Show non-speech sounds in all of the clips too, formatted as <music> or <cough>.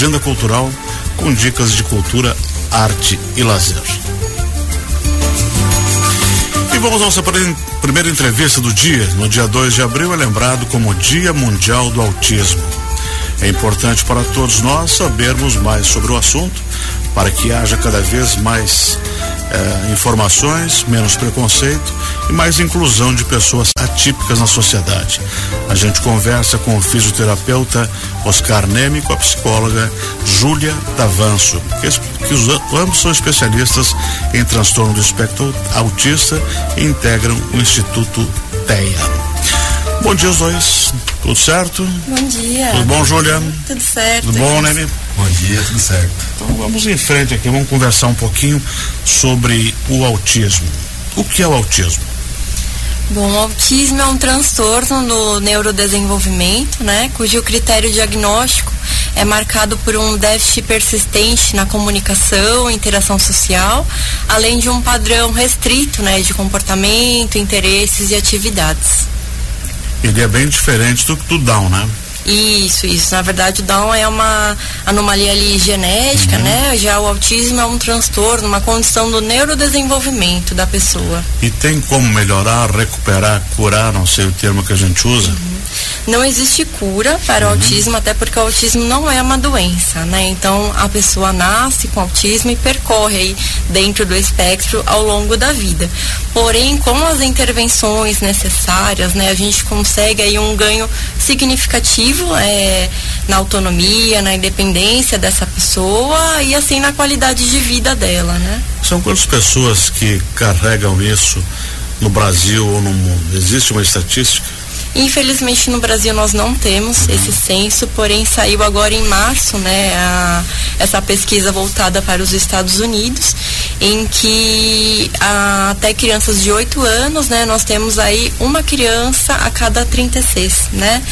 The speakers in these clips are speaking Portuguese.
agenda cultural com dicas de cultura, arte e lazer. E vamos à nossa primeira entrevista do dia. No dia 2 de abril é lembrado como Dia Mundial do Autismo. É importante para todos nós sabermos mais sobre o assunto, para que haja cada vez mais eh, informações, menos preconceito e mais inclusão de pessoas atípicas na sociedade. A gente conversa com o fisioterapeuta Oscar Neme com a psicóloga Júlia Davanço, que, que os, ambos são especialistas em transtorno do espectro autista e integram o Instituto TEA. Bom dia, os dois. Tudo certo? Bom dia. Tudo bom, Júlia? Tudo certo. Tudo bom, Neme? Bom dia, tudo certo. Então vamos em frente aqui, vamos conversar um pouquinho sobre o autismo. O que é o autismo? Bom, o autismo é um transtorno no neurodesenvolvimento, né, cujo critério diagnóstico é marcado por um déficit persistente na comunicação, interação social, além de um padrão restrito, né, de comportamento, interesses e atividades. Ele é bem diferente do, do Down, né? Isso, isso. Na verdade, o Down é uma anomalia ali genética, uhum. né? Já o autismo é um transtorno, uma condição do neurodesenvolvimento da pessoa. E tem como melhorar, recuperar, curar, não sei o termo que a gente usa? Uhum. Não existe cura para uhum. o autismo, até porque o autismo não é uma doença, né? Então a pessoa nasce com autismo e percorre aí dentro do espectro ao longo da vida. Porém, com as intervenções necessárias, né, a gente consegue aí um ganho significativo é, na autonomia, na independência dessa pessoa e assim na qualidade de vida dela, né? São quantas pessoas que carregam isso no Brasil ou no mundo? Existe uma estatística? Infelizmente no Brasil nós não temos esse censo, porém saiu agora em março, né, a, essa pesquisa voltada para os Estados Unidos, em que a, até crianças de 8 anos, né, nós temos aí uma criança a cada 36, né?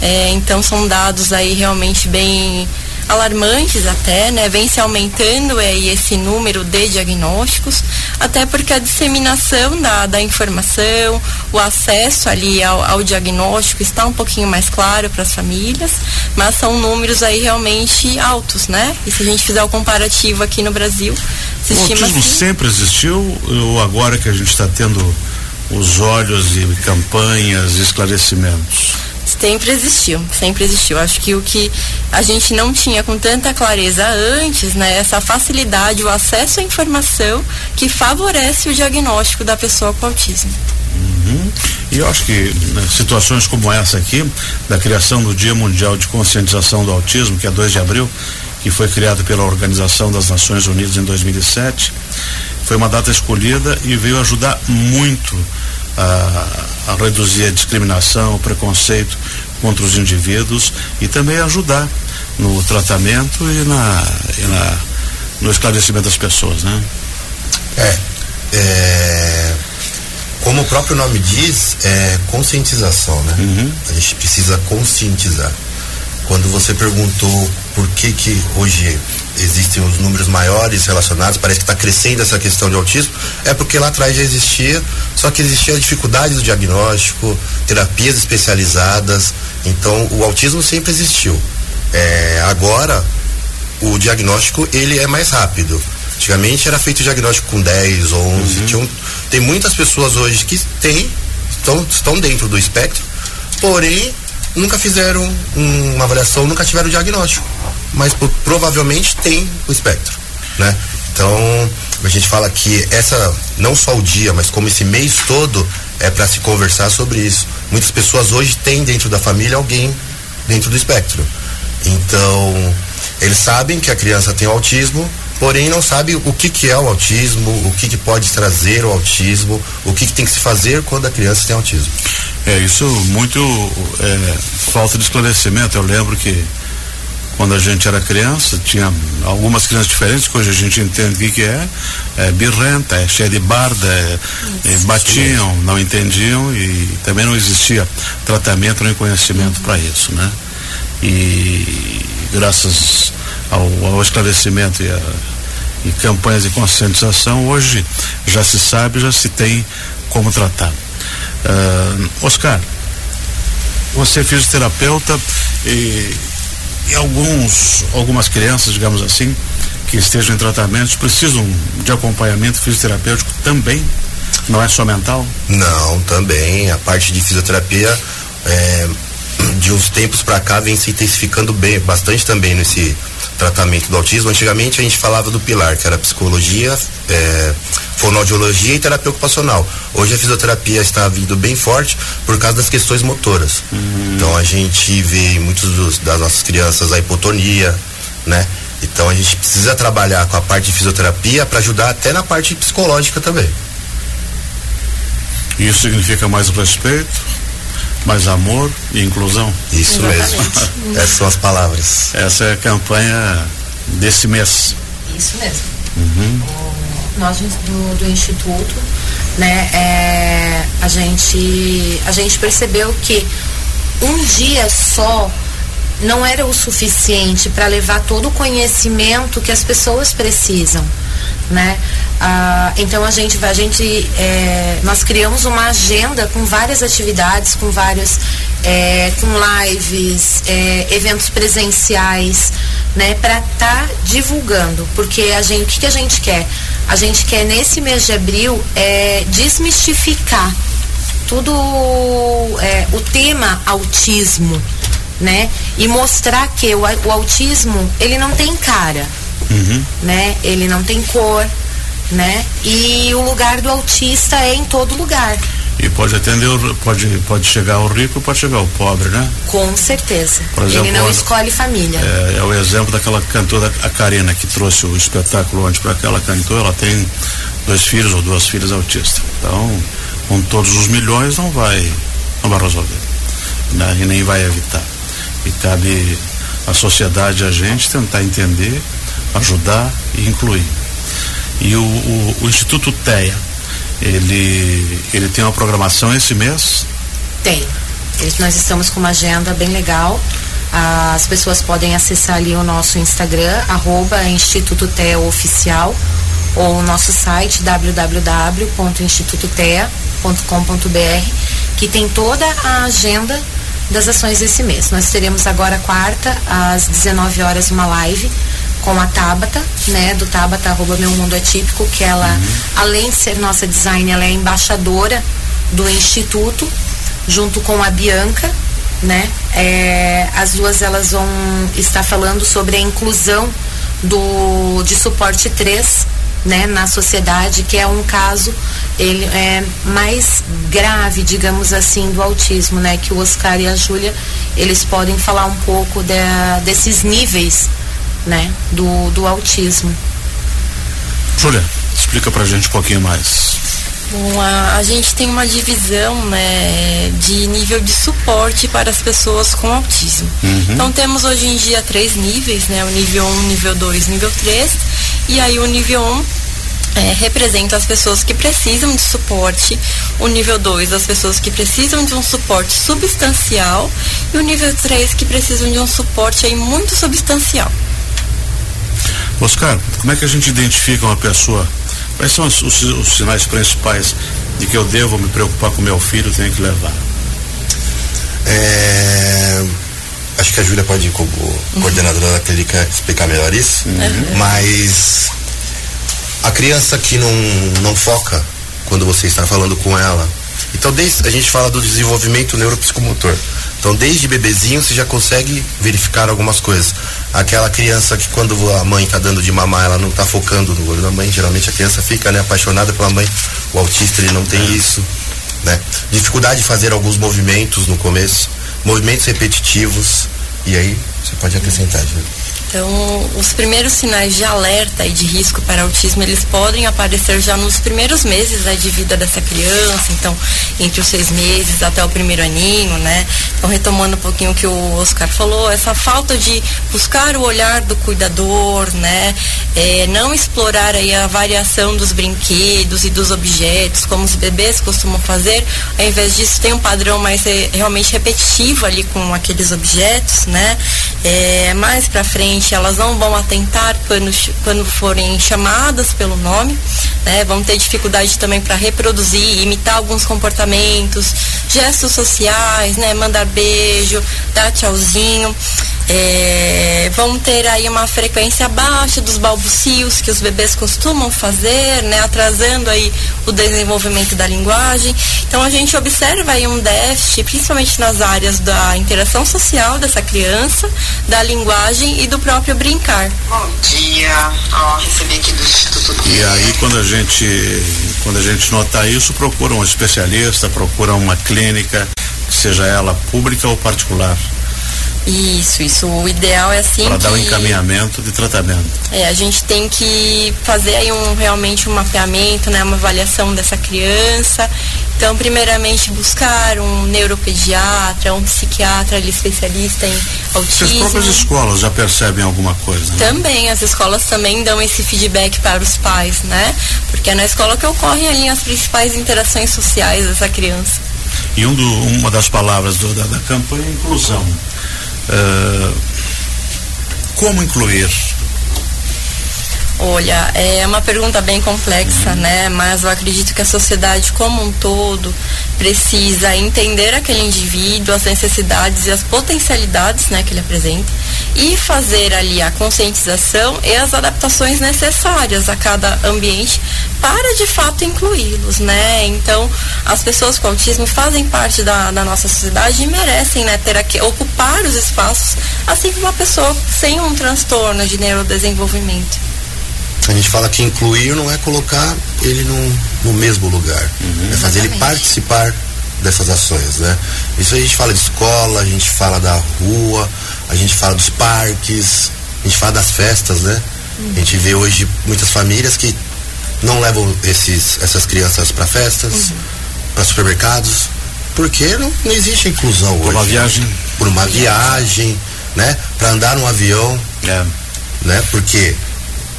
É, então são dados aí realmente bem alarmantes até, né? Vem se aumentando aí esse número de diagnósticos, até porque a disseminação da, da informação, o acesso ali ao, ao diagnóstico está um pouquinho mais claro para as famílias, mas são números aí realmente altos, né? E se a gente fizer o comparativo aqui no Brasil, se o autismo assim, sempre existiu ou agora que a gente está tendo os olhos e campanhas e esclarecimentos? Sempre existiu, sempre existiu. Acho que o que a gente não tinha com tanta clareza antes, né, essa facilidade, o acesso à informação que favorece o diagnóstico da pessoa com autismo. Uhum. E eu acho que né, situações como essa aqui, da criação do Dia Mundial de Conscientização do Autismo, que é 2 de abril, que foi criado pela Organização das Nações Unidas em 2007, foi uma data escolhida e veio ajudar muito a, a reduzir a discriminação, o preconceito contra os indivíduos e também ajudar no tratamento e, na, e na, no esclarecimento das pessoas, né? É, é, como o próprio nome diz, é conscientização, né? Uhum. A gente precisa conscientizar. Quando você perguntou por que que hoje existem os números maiores relacionados, parece que está crescendo essa questão de autismo, é porque lá atrás já existia, só que existia a dificuldade do diagnóstico, terapias especializadas, então o autismo sempre existiu. É, agora o diagnóstico ele é mais rápido. Antigamente era feito o diagnóstico com 10, 11, uhum. tinham, tem muitas pessoas hoje que têm, estão, estão dentro do espectro, porém nunca fizeram um, uma avaliação, nunca tiveram diagnóstico mas provavelmente tem o espectro, né? Então, a gente fala que essa, não só o dia, mas como esse mês todo, é para se conversar sobre isso. Muitas pessoas hoje têm dentro da família alguém dentro do espectro. Então, eles sabem que a criança tem autismo, porém não sabe o que, que é o autismo, o que, que pode trazer o autismo, o que, que tem que se fazer quando a criança tem autismo. É, isso muito é, falta de esclarecimento. Eu lembro que quando a gente era criança, tinha algumas crianças diferentes, que hoje a gente entende o que, que é, é birrenta, é cheia de barda, é, é, batiam, não entendiam e também não existia tratamento nem conhecimento para isso, né? E graças ao, ao esclarecimento e, a, e campanhas de conscientização, hoje já se sabe, já se tem como tratar. Uh, Oscar, você é fisioterapeuta e alguns, algumas crianças, digamos assim, que estejam em tratamento precisam de acompanhamento fisioterapêutico também? Não é só mental? Não, também. A parte de fisioterapia, é, de uns tempos para cá, vem se intensificando bem, bastante também nesse tratamento do autismo. Antigamente a gente falava do pilar, que era psicologia, é, fonoaudiologia e terapia ocupacional. Hoje a fisioterapia está vindo bem forte por causa das questões motoras. Uhum. Então a gente vê em muitos dos, das nossas crianças a hipotonia, né? Então a gente precisa trabalhar com a parte de fisioterapia para ajudar até na parte psicológica também. Isso significa mais respeito, mais amor e inclusão. Isso Exatamente. mesmo. Essas são as palavras. Essa é a campanha desse mês. Isso mesmo. Uhum. O, nós do, do Instituto, né, é, a, gente, a gente percebeu que um dia só não era o suficiente para levar todo o conhecimento que as pessoas precisam, né? Ah, então a gente a gente é, nós criamos uma agenda com várias atividades, com vários é, com lives, é, eventos presenciais, né? Para estar tá divulgando, porque a gente o que, que a gente quer? A gente quer nesse mês de abril é, desmistificar tudo é, o tema autismo né? E mostrar que o, o autismo, ele não tem cara, uhum. né? Ele não tem cor, né? E o lugar do autista é em todo lugar. E pode atender, pode, pode chegar o rico, pode chegar o pobre, né? Com certeza. Exemplo, Ele não escolhe família. É, é, o exemplo daquela cantora, a Karina, que trouxe o espetáculo onde para aquela cantora, ela tem dois filhos ou duas filhas autistas. Então, com todos os milhões não vai, não vai resolver. Né? E nem vai evitar. E cabe à sociedade, a gente, tentar entender, ajudar e incluir. E o, o, o Instituto TEA, ele, ele tem uma programação esse mês? Tem. Nós estamos com uma agenda bem legal. As pessoas podem acessar ali o nosso Instagram, arroba Instituto TEA Oficial, ou o nosso site www.institutotea.com.br, que tem toda a agenda das ações desse mês. Nós teremos agora quarta, às 19 horas, uma live com a Tabata, né, do Tabata arroba Meu Mundo Atípico, que ela, uhum. além de ser nossa design, ela é embaixadora do Instituto, junto com a Bianca, né? É, as duas elas vão estar falando sobre a inclusão do de suporte 3 né, na sociedade, que é um caso ele é mais grave, digamos assim, do autismo, né, que o Oscar e a Júlia, eles podem falar um pouco de, desses níveis, né, do, do autismo. Júlia, explica pra gente um pouquinho mais. Bom, a, a, gente tem uma divisão né, de nível de suporte para as pessoas com autismo. Uhum. Então temos hoje em dia três níveis, né? O nível 1, nível 2, nível 3. E aí o nível 1 é, representa as pessoas que precisam de suporte, o nível 2 as pessoas que precisam de um suporte substancial e o nível 3 que precisam de um suporte aí muito substancial. Oscar, como é que a gente identifica uma pessoa? Quais são os, os, os sinais principais de que eu devo me preocupar com meu filho, tenho que levar? É, acho que a Júlia pode, como uhum. coordenadora da clínica, explicar melhor isso. Uhum. Mas a criança que não, não foca quando você está falando com ela. Então, desde, a gente fala do desenvolvimento neuropsicomotor. Então, desde bebezinho você já consegue verificar algumas coisas. Aquela criança que quando a mãe está dando de mamar, ela não está focando no olho da mãe, geralmente a criança fica né, apaixonada pela mãe. O autista ele não tem é. isso. Né? Dificuldade de fazer alguns movimentos no começo, movimentos repetitivos. E aí você pode acrescentar, Júlio. Então, os primeiros sinais de alerta e de risco para autismo, eles podem aparecer já nos primeiros meses né, de vida dessa criança, então, entre os seis meses até o primeiro aninho, né? Então, retomando um pouquinho o que o Oscar falou, essa falta de buscar o olhar do cuidador, né? É, não explorar aí a variação dos brinquedos e dos objetos, como os bebês costumam fazer, ao invés disso tem um padrão mais é, realmente repetitivo ali com aqueles objetos, né? É, mais para frente elas não vão atentar quando, quando forem chamadas pelo nome, né? Vão ter dificuldade também para reproduzir, imitar alguns comportamentos, gestos sociais, né? Mandar beijo, dar tchauzinho. É, vão ter aí uma frequência baixa dos balbucios que os bebês costumam fazer, né, atrasando aí o desenvolvimento da linguagem. Então a gente observa aí um déficit, principalmente nas áreas da interação social dessa criança, da linguagem e do próprio brincar. Bom dia, ó, recebi aqui do Instituto. E aí quando a gente quando a gente nota isso, procura um especialista, procura uma clínica, seja ela pública ou particular. Isso, isso. O ideal é assim. Para dar um encaminhamento de tratamento. É, a gente tem que fazer aí um, realmente um mapeamento, né, uma avaliação dessa criança. Então, primeiramente, buscar um neuropediatra, um psiquiatra ali, especialista em autismo. As próprias escolas já percebem alguma coisa? Né? Também, as escolas também dão esse feedback para os pais, né? Porque é na escola que ocorrem ali as principais interações sociais dessa criança. E um do, uma das palavras do, da, da campanha é inclusão. Uh, como incluir? Olha, é uma pergunta bem complexa, né? Mas eu acredito que a sociedade como um todo precisa entender aquele indivíduo, as necessidades e as potencialidades, né, que ele apresenta e fazer ali a conscientização e as adaptações necessárias a cada ambiente para de fato incluí-los, né? Então, as pessoas com autismo fazem parte da, da nossa sociedade e merecem, né, ter aqui, ocupar os espaços, assim como uma pessoa sem um transtorno de neurodesenvolvimento. A gente fala que incluir não é colocar ele no, no mesmo lugar, uhum, é fazer ele participar dessas ações, né? Isso a gente fala de escola, a gente fala da rua, a gente fala dos parques, a gente fala das festas, né? Uhum. A gente vê hoje muitas famílias que não levam esses, essas crianças para festas, uhum. para supermercados, porque não, não existe inclusão Por hoje. Por uma viagem. Por uma viagem, né? Para andar num avião, é. né? Porque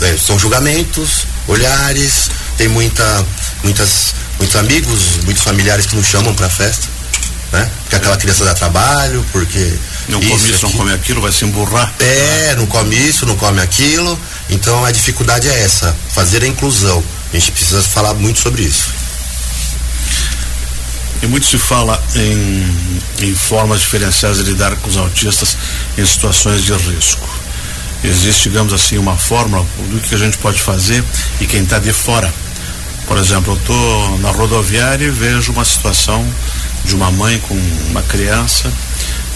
é, são julgamentos, olhares, tem muita, muitas, muitos amigos, muitos familiares que nos chamam para festa, né? Porque aquela criança dá trabalho, porque não isso, come isso, não come aquilo, vai se emburrar. É, não come isso, não come aquilo. Então a dificuldade é essa, fazer a inclusão. A gente precisa falar muito sobre isso. E muito se fala em, em formas diferenciadas de lidar com os autistas em situações de risco. Existe, digamos assim, uma fórmula do que a gente pode fazer e quem está de fora. Por exemplo, eu estou na rodoviária e vejo uma situação de uma mãe com uma criança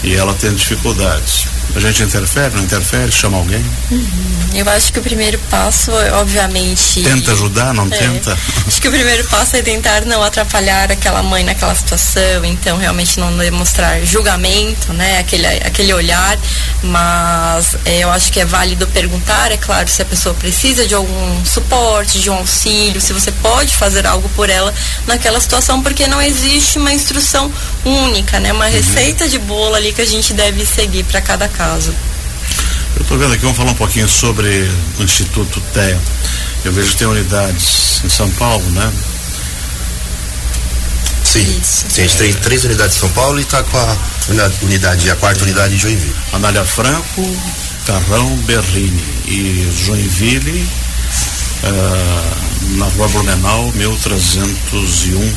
e ela tem dificuldades. A gente interfere, não interfere, chama alguém? Uhum. Eu acho que o primeiro passo, obviamente. Tenta ajudar, não é. tenta? Acho que o primeiro passo é tentar não atrapalhar aquela mãe naquela situação, então realmente não demonstrar julgamento, né? Aquele, aquele olhar, mas é, eu acho que é válido perguntar, é claro, se a pessoa precisa de algum suporte, de um auxílio, se você pode fazer algo por ela naquela situação, porque não existe uma instrução única, né? Uma uhum. receita de bolo ali que a gente deve seguir para cada caso. Eu estou vendo aqui, vamos falar um pouquinho sobre o Instituto TEA. Eu vejo que tem unidades em São Paulo, né? Sim, Isso. Sim, a gente tem três unidades em São Paulo e está com a unidade, a quarta unidade em Joinville. Anália Franco, Carrão, Berrini e Joinville, uh, na rua Blumenau, 1301.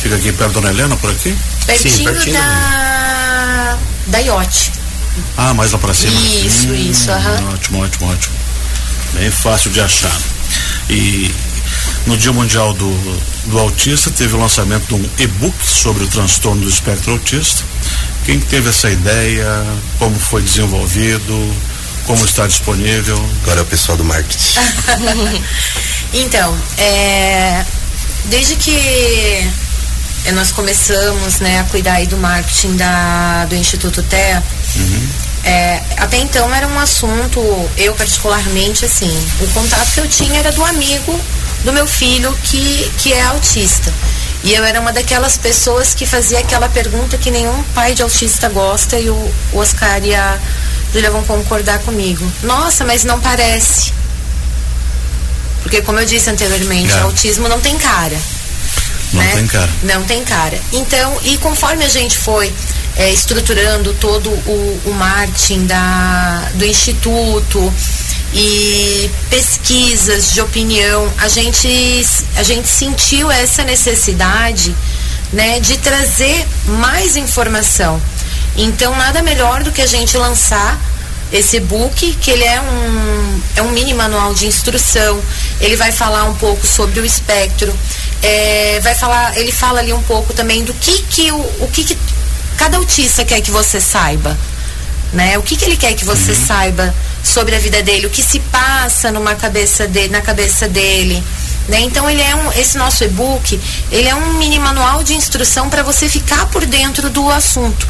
Fica aqui perto da Dona Helena, por aqui? Pertinho, Sim, pertinho da, da Iote. Ah, mais lá para cima. Isso, hum, isso, aham. Ótimo, ótimo, ótimo. Bem fácil de achar. E no Dia Mundial do, do Autista teve o lançamento de um e-book sobre o transtorno do espectro autista. Quem teve essa ideia? Como foi desenvolvido? Como está disponível? Agora é o pessoal do marketing. <laughs> então, é, desde que nós começamos né, a cuidar do marketing da, do Instituto TEA. É, até então era um assunto, eu particularmente, assim, o contato que eu tinha era do amigo do meu filho que, que é autista. E eu era uma daquelas pessoas que fazia aquela pergunta que nenhum pai de autista gosta e o, Oscar e a Julia vão concordar comigo. Nossa, mas não parece. Porque como eu disse anteriormente, é. autismo não tem cara. Não né? tem cara. Não tem cara. Então, e conforme a gente foi é, estruturando todo o, o marketing da, do instituto e pesquisas de opinião, a gente, a gente sentiu essa necessidade né, de trazer mais informação. Então, nada melhor do que a gente lançar esse e-book, que ele é um, é um mini manual de instrução. Ele vai falar um pouco sobre o espectro. É, vai falar, ele fala ali um pouco também do que que o, o que, que cada autista quer que você saiba, né? O que que ele quer que você uhum. saiba sobre a vida dele, o que se passa numa cabeça dele, na cabeça dele. Né? Então ele é um, esse nosso e-book, ele é um mini manual de instrução para você ficar por dentro do assunto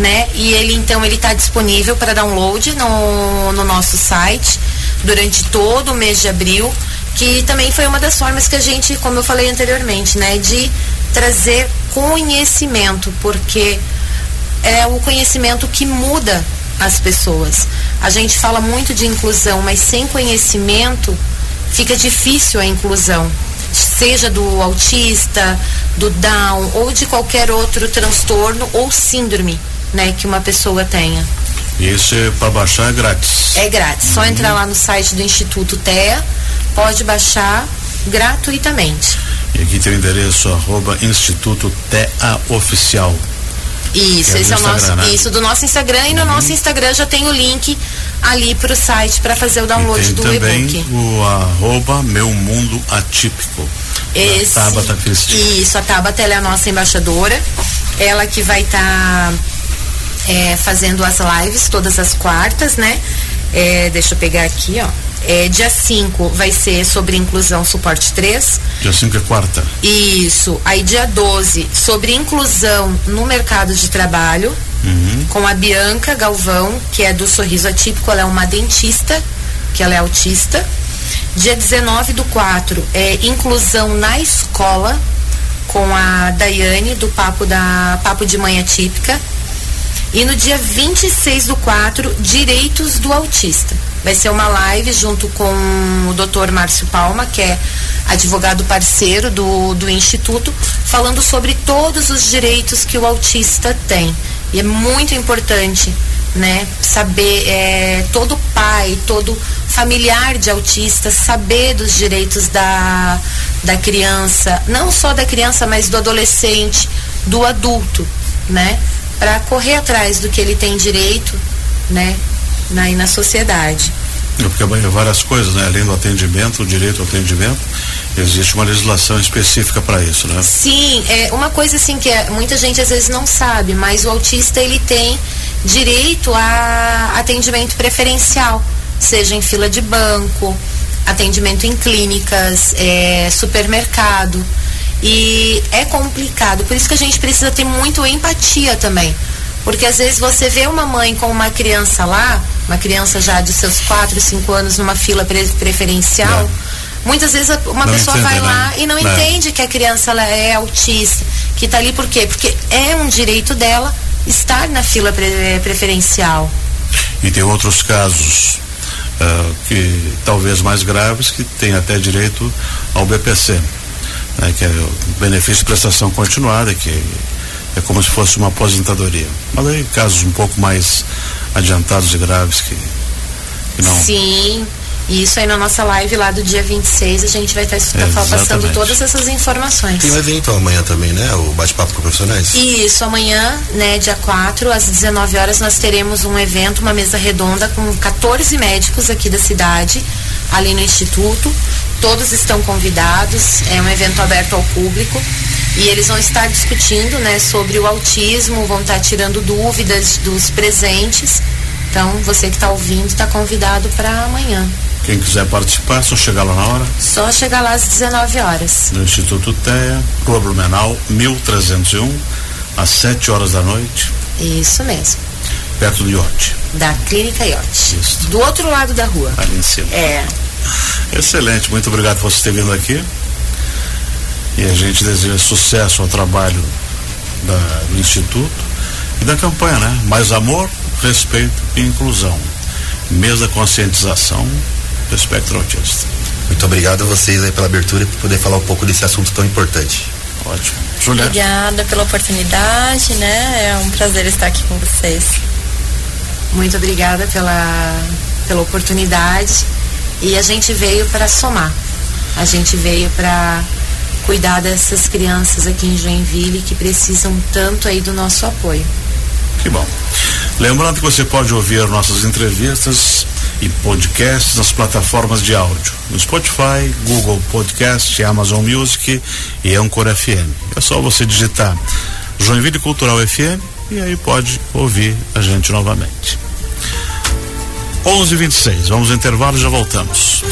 né? E ele então ele está disponível para download no, no nosso site durante todo o mês de abril, que também foi uma das formas que a gente, como eu falei anteriormente, né, de trazer conhecimento, porque é o conhecimento que muda as pessoas. A gente fala muito de inclusão, mas sem conhecimento fica difícil a inclusão, seja do autista, do Down ou de qualquer outro transtorno ou síndrome né, que uma pessoa tenha. Isso é para baixar é grátis. É grátis. Uhum. Só entrar lá no site do Instituto TEA, pode baixar gratuitamente. E aqui tem o endereço arroba Instituto TEA Oficial. Isso, é esse é o nosso, né? isso do nosso Instagram e no uhum. nosso Instagram já tem o link ali para o site para fazer o download e tem do e-book. O arroba Meu Mundo Atípico. Esse, Tabata Cristina. Isso, a Tabata é a nossa embaixadora. Ela que vai estar tá é, fazendo as lives todas as quartas, né? É, deixa eu pegar aqui, ó. É, dia 5 vai ser sobre inclusão suporte 3. Dia 5 é quarta. Isso. Aí dia 12, sobre inclusão no mercado de trabalho, uhum. com a Bianca Galvão, que é do Sorriso Atípico, ela é uma dentista, que ela é autista. Dia 19 do 4 é inclusão na escola, com a Daiane, do Papo da Papo de Manhã Típica. E no dia 26 do 4, Direitos do Autista. Vai ser uma live junto com o Dr. Márcio Palma, que é advogado parceiro do, do Instituto, falando sobre todos os direitos que o autista tem. E é muito importante né, saber, é, todo pai, todo familiar de autista, saber dos direitos da, da criança, não só da criança, mas do adolescente, do adulto, né? Para correr atrás do que ele tem direito, né, na, na sociedade. É porque várias coisas, né? Além do atendimento, o direito ao atendimento, existe uma legislação específica para isso, né? Sim, é uma coisa assim que é, muita gente às vezes não sabe, mas o autista ele tem direito a atendimento preferencial, seja em fila de banco, atendimento em clínicas, é, supermercado. E é complicado, por isso que a gente precisa ter muito empatia também. Porque às vezes você vê uma mãe com uma criança lá, uma criança já de seus 4, 5 anos numa fila pre preferencial, é. muitas vezes uma não pessoa vai lá né? e não, não, entende que a criança ela é autista, que está ali por quê? Porque é um direito dela estar na fila pre preferencial. E tem outros casos uh, que talvez mais graves que tem até direito ao BPC né, que é o benefício de prestação continuada, que é como se fosse uma aposentadoria. Mas aí casos um pouco mais adiantados e graves que, que não. Sim. Isso aí na nossa live lá do dia 26 a gente vai estar tá passando todas essas informações. Tem um evento amanhã também, né? O bate-papo com profissionais. Isso, amanhã, né, dia 4, às 19 horas, nós teremos um evento, uma mesa redonda com 14 médicos aqui da cidade, ali no Instituto. Todos estão convidados, é um evento aberto ao público e eles vão estar discutindo né, sobre o autismo, vão estar tirando dúvidas dos presentes. Então, você que está ouvindo está convidado para amanhã. Quem quiser participar, só chegar lá na hora? Só chegar lá às 19 horas. No Instituto TEA, Rua Blumenau, 1301, às 7 horas da noite. Isso mesmo. Perto do Iote. Da Clínica Iote. Isso. Do outro lado da rua. Ali em cima. É. Excelente, muito obrigado por você ter vindo aqui. E a gente deseja sucesso ao trabalho da, do Instituto e da campanha, né? Mais amor, respeito e inclusão. Mesa conscientização do espectro autista. Muito obrigado a vocês aí pela abertura e por poder falar um pouco desse assunto tão importante. Ótimo. Juliana. Obrigada pela oportunidade, né? É um prazer estar aqui com vocês. Muito obrigada pela, pela oportunidade e a gente veio para somar. A gente veio para cuidar dessas crianças aqui em Joinville que precisam tanto aí do nosso apoio. Que bom. Lembrando que você pode ouvir nossas entrevistas e podcasts nas plataformas de áudio, no Spotify, Google Podcast, Amazon Music e Anchor FM. É só você digitar Joinville Cultural FM e aí pode ouvir a gente novamente. 11:26. Vamos intervalo e já voltamos.